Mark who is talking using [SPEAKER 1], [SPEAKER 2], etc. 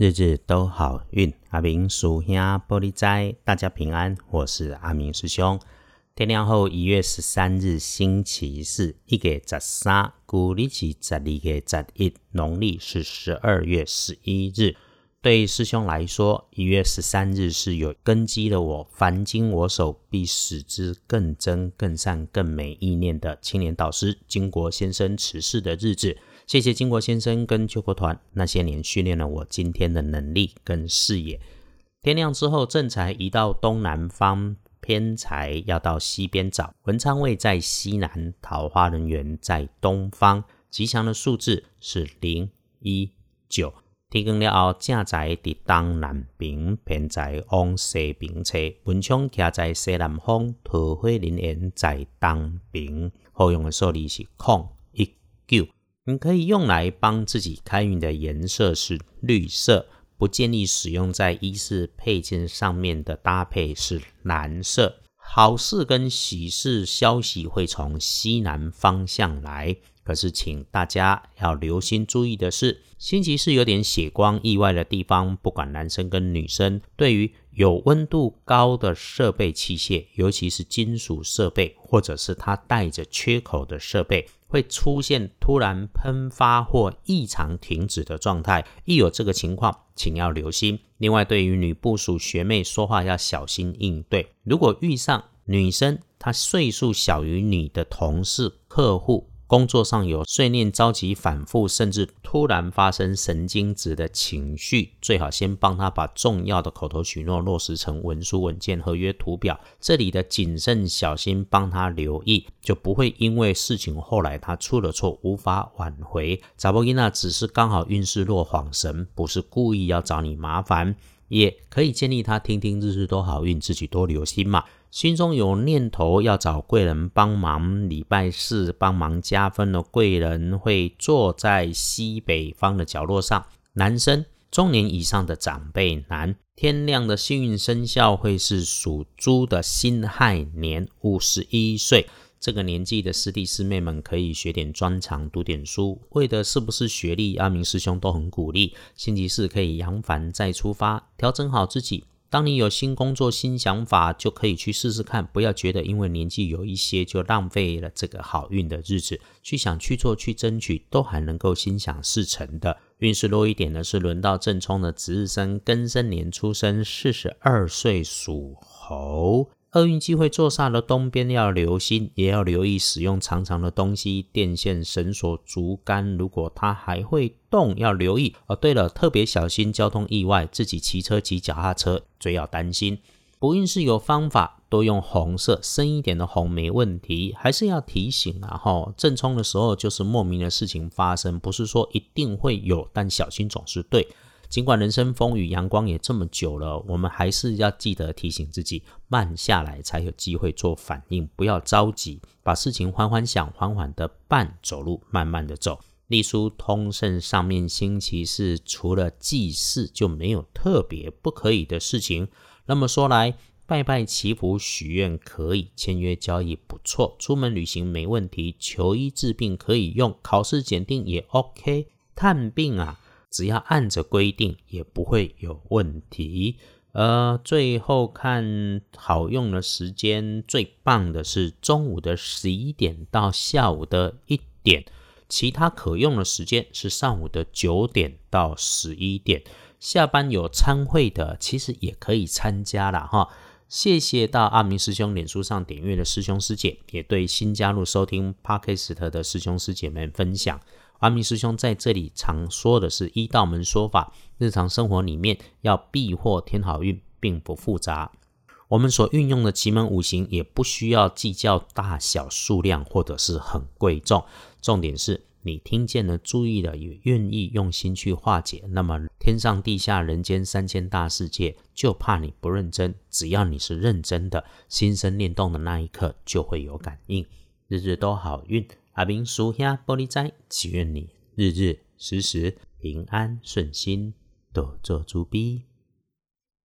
[SPEAKER 1] 日日都好运，阿明属兄玻璃斋，大家平安。我是阿明师兄。天亮后，一月十三日星期四，一月十三，古历是十二月十一，农历是十二月十一日。对师兄来说，一月十三日是有根基的。我凡经我手，必使之更真、更善、更美意念的青年导师金国先生辞世的日子。谢谢金国先生跟救国团那些年训练了我今天的能力跟视野。天亮之后，正财移到东南方，偏财要到西边找。文昌位在西南，桃花人缘在东方。吉祥的数字是零一九。天光了后，正财伫东南边，偏财往西边车。文昌徛在西南方，桃花人缘在东边。好用的数字是空一九。你可以用来帮自己开运的颜色是绿色，不建议使用在衣饰配件上面的搭配是蓝色。好事跟喜事消息会从西南方向来，可是请大家要留心注意的是，星期四有点血光意外的地方，不管男生跟女生，对于有温度高的设备器械，尤其是金属设备，或者是它带着缺口的设备。会出现突然喷发或异常停止的状态，一有这个情况，请要留心。另外，对于女部属学妹说话要小心应对。如果遇上女生，她岁数小于你的同事、客户。工作上有碎念、着急、反复，甚至突然发生神经质的情绪，最好先帮他把重要的口头许诺落实成文书、文件、合约、图表。这里的谨慎小心，帮他留意，就不会因为事情后来他出了错无法挽回。查波伊娜只是刚好运势落晃神，不是故意要找你麻烦，也可以建议他听听日日都好运，自己多留心嘛。心中有念头要找贵人帮忙，礼拜四帮忙加分的贵人会坐在西北方的角落上。男生中年以上的长辈男，天亮的幸运生肖会是属猪的辛亥年，五十一岁。这个年纪的师弟师妹们可以学点专长，读点书，为的是不是学历？阿明师兄都很鼓励。星期四可以扬帆再出发，调整好自己。当你有新工作、新想法，就可以去试试看。不要觉得因为年纪有一些就浪费了这个好运的日子。去想、去做、去争取，都还能够心想事成的。运势弱一点的是轮到正冲的值日生庚申年出生，四十二岁属猴。厄运机会坐煞的东边要留心，也要留意使用长长的东西，电线、绳索、竹竿，如果它还会动，要留意。哦，对了，特别小心交通意外，自己骑车、骑脚踏车最要担心。不运是有方法，多用红色，深一点的红没问题。还是要提醒啊，哈，正冲的时候就是莫名的事情发生，不是说一定会有，但小心总是对。尽管人生风雨阳光也这么久了，我们还是要记得提醒自己，慢下来才有机会做反应，不要着急，把事情缓缓想，缓缓的办，走路慢慢的走。隶书通胜上面星期四除了祭祀就没有特别不可以的事情。那么说来，拜拜祈福许愿可以，签约交易不错，出门旅行没问题，求医治病可以用，考试检定也 OK，探病啊。只要按着规定，也不会有问题。呃，最后看好用的时间，最棒的是中午的十一点到下午的一点，其他可用的时间是上午的九点到十一点。下班有参会的，其实也可以参加了哈。谢谢到阿明师兄脸书上点阅的师兄师姐，也对新加入收听 Podcast 的师兄师姐们分享。阿明师兄在这里常说的是一道门说法，日常生活里面要避祸添好运，并不复杂。我们所运用的奇门五行也不需要计较大小数量，或者是很贵重。重点是你听见了、注意了，也愿意用心去化解。那么天上地下、人间三千大世界，就怕你不认真。只要你是认真的，心生念动的那一刻，就会有感应。日日都好运。阿明属下玻璃仔，祈愿你日日时时平安顺心，多做猪逼。